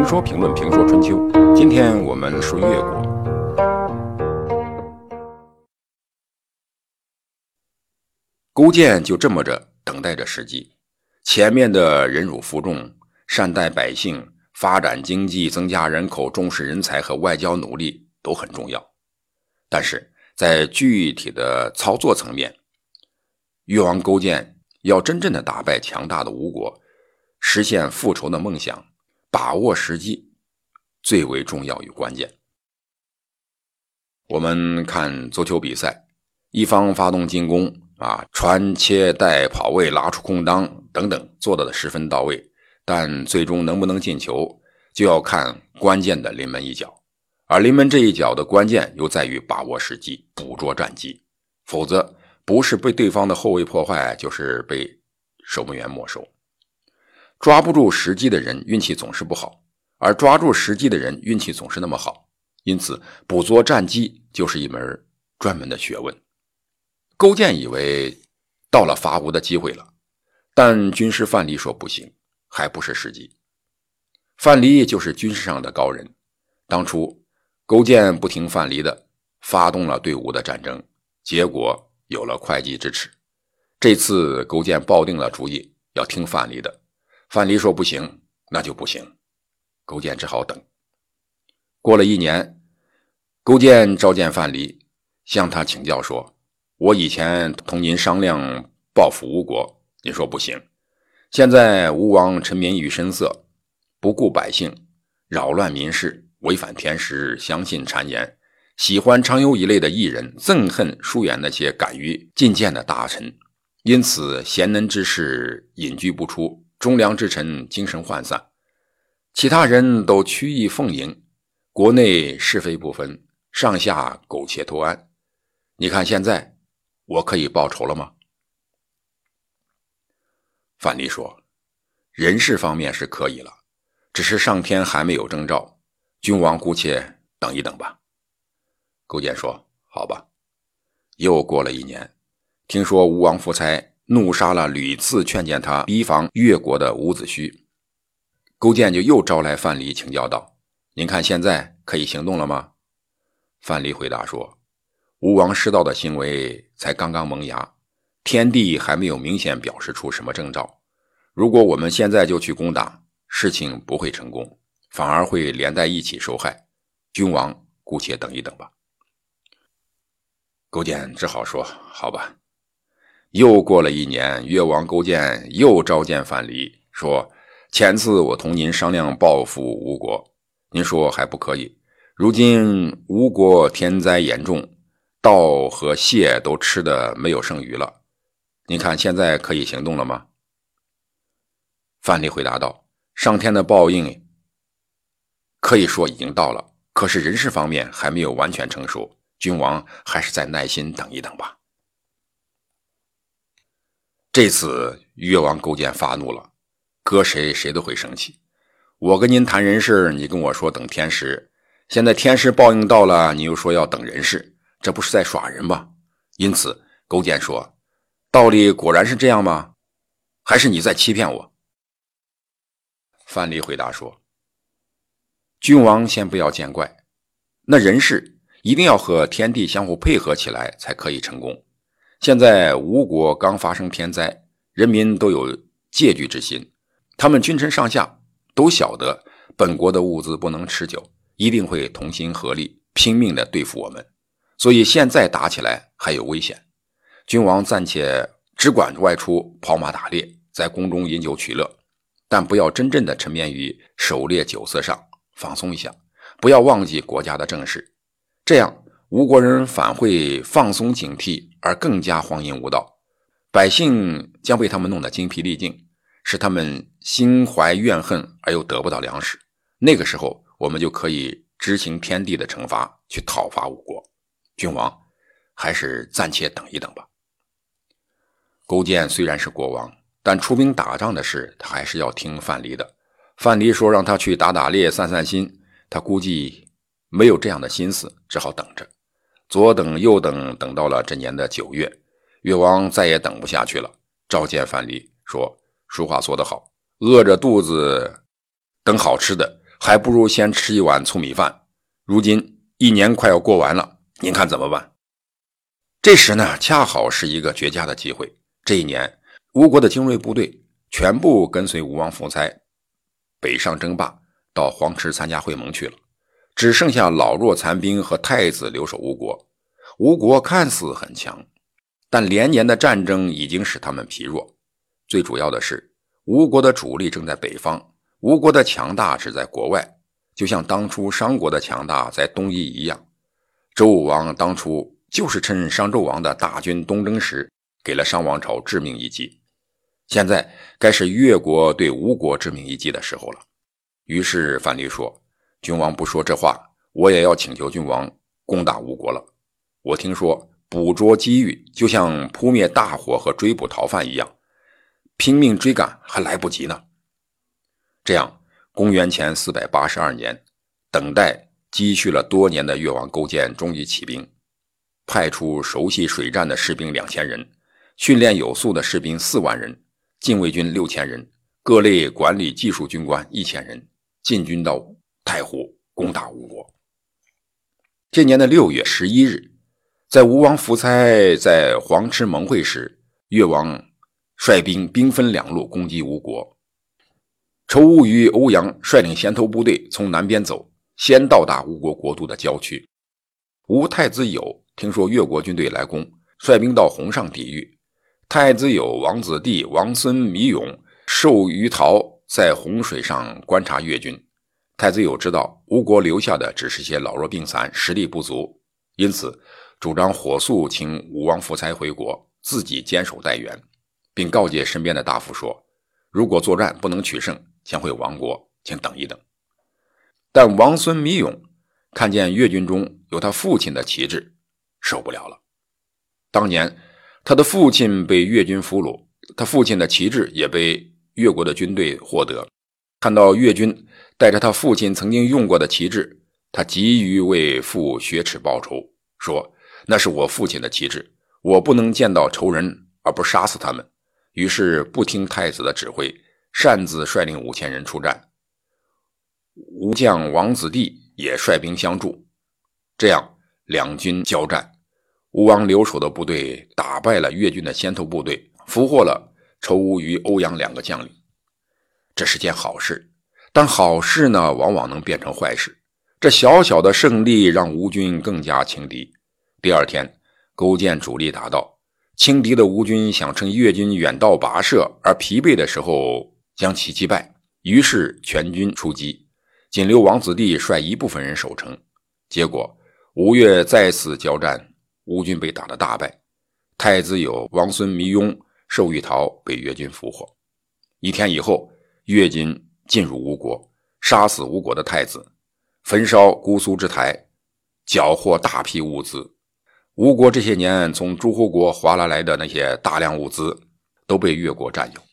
评说评论评说春秋，今天我们说越国。勾践就这么着等待着时机，前面的忍辱负重、善待百姓、发展经济、增加人口、重视人才和外交努力都很重要，但是在具体的操作层面，越王勾践要真正的打败强大的吴国，实现复仇的梦想。把握时机最为重要与关键。我们看足球比赛，一方发动进攻啊，传切带跑位拉出空当等等，做到的十分到位。但最终能不能进球，就要看关键的临门一脚。而临门这一脚的关键，又在于把握时机，捕捉战机。否则，不是被对方的后卫破坏，就是被守门员没收。抓不住时机的人运气总是不好，而抓住时机的人运气总是那么好。因此，捕捉战机就是一门专门的学问。勾践以为到了伐吴的机会了，但军师范蠡说不行，还不是时机。范蠡就是军事上的高人。当初勾践不听范蠡的，发动了对吴的战争，结果有了会稽之耻。这次勾践抱定了主意，要听范蠡的。范蠡说：“不行，那就不行。”勾践只好等。过了一年，勾践召见范蠡，向他请教说：“我以前同您商量报复吴国，您说不行。现在吴王沉湎于声色，不顾百姓，扰乱民事，违反天时，相信谗言，喜欢常有一类的异人，憎恨疏远那些敢于进谏的大臣，因此贤能之士隐居不出。”忠良之臣精神涣散，其他人都曲意奉迎，国内是非不分，上下苟且偷安。你看现在，我可以报仇了吗？范蠡说：“人事方面是可以了，只是上天还没有征兆，君王姑且等一等吧。”勾践说：“好吧。”又过了一年，听说吴王夫差。怒杀了屡次劝谏他逼防越国的伍子胥，勾践就又招来范蠡请教道：“您看现在可以行动了吗？”范蠡回答说：“吴王失道的行为才刚刚萌芽，天地还没有明显表示出什么征兆。如果我们现在就去攻打，事情不会成功，反而会连带一起受害。君王姑且等一等吧。”勾践只好说：“好吧。”又过了一年，越王勾践又召见范蠡，说：“前次我同您商量报复吴国，您说还不可以。如今吴国天灾严重，稻和蟹都吃的没有剩余了，您看现在可以行动了吗？”范蠡回答道：“上天的报应可以说已经到了，可是人事方面还没有完全成熟，君王还是再耐心等一等吧。”这次越王勾践发怒了，搁谁谁都会生气。我跟您谈人事，你跟我说等天时，现在天时报应到了，你又说要等人事，这不是在耍人吗？因此，勾践说：“道理果然是这样吗？还是你在欺骗我？”范蠡回答说：“君王先不要见怪，那人事一定要和天地相互配合起来，才可以成功。”现在吴国刚发生天灾，人民都有戒惧之心，他们君臣上下都晓得本国的物资不能持久，一定会同心合力拼命的对付我们，所以现在打起来还有危险。君王暂且只管外出跑马打猎，在宫中饮酒取乐，但不要真正的沉湎于狩猎酒色上，放松一下，不要忘记国家的政事，这样。吴国人反会放松警惕，而更加荒淫无道，百姓将被他们弄得精疲力尽，使他们心怀怨恨而又得不到粮食。那个时候，我们就可以执行天地的惩罚，去讨伐吴国。君王，还是暂且等一等吧。勾践虽然是国王，但出兵打仗的事，他还是要听范蠡的。范蠡说让他去打打猎、散散心，他估计没有这样的心思，只好等着。左等右等，等到了这年的九月，越王再也等不下去了，召见范蠡，说：“俗话说得好，饿着肚子等好吃的，还不如先吃一碗粗米饭。如今一年快要过完了，您看怎么办？这时呢，恰好是一个绝佳的机会。这一年，吴国的精锐部队全部跟随吴王夫差北上争霸，到黄池参加会盟去了，只剩下老弱残兵和太子留守吴国。吴国看似很强，但连年的战争已经使他们疲弱。最主要的是，吴国的主力正在北方，吴国的强大只在国外。就像当初商国的强大在东夷一样，周武王当初就是趁商纣王的大军东征时，给了商王朝致命一击。现在该是越国对吴国致命一击的时候了。于是范蠡说：“君王不说这话，我也要请求君王攻打吴国了。我听说捕捉机遇就像扑灭大火和追捕逃犯一样，拼命追赶还来不及呢。这样。”公元前四百八十二年，等待积蓄了多年的越王勾践终于起兵，派出熟悉水战的士兵两千人，训练有素的士兵四万人，禁卫军六千人，各类管理技术军官一千人，进军到太湖攻打吴国。这年的六月十一日，在吴王夫差在黄池盟会时，越王率兵兵分两路攻击吴国。仇吴与欧阳率领先头部队从南边走，先到达吴国国都的郊区。吴太子友听说越国军队来攻，率兵到洪上抵御。太子友王子弟王孙弥勇、寿于陶在洪水上观察越军。太子友知道吴国留下的只是些老弱病残，实力不足，因此主张火速请武王夫差回国，自己坚守待援，并告诫身边的大夫说：“如果作战不能取胜。”将会亡国，请等一等。但王孙弥勇看见越军中有他父亲的旗帜，受不了了。当年他的父亲被越军俘虏，他父亲的旗帜也被越国的军队获得。看到越军带着他父亲曾经用过的旗帜，他急于为父雪耻报仇，说：“那是我父亲的旗帜，我不能见到仇人而不杀死他们。”于是不听太子的指挥。擅自率领五千人出战，吴将王子弟也率兵相助，这样两军交战，吴王留守的部队打败了越军的先头部队，俘获了仇吴与欧阳两个将领，这是件好事。但好事呢，往往能变成坏事。这小小的胜利让吴军更加轻敌。第二天，勾践主力打到，轻敌的吴军想趁越军远道跋涉而疲惫的时候。将其击败，于是全军出击，仅留王子弟率一部分人守城。结果吴越再次交战，吴军被打得大败，太子有王孙弥庸、寿玉桃被越军俘获。一天以后，越军进入吴国，杀死吴国的太子，焚烧姑苏之台，缴获大批物资。吴国这些年从诸侯国划拉来的那些大量物资，都被越国占有。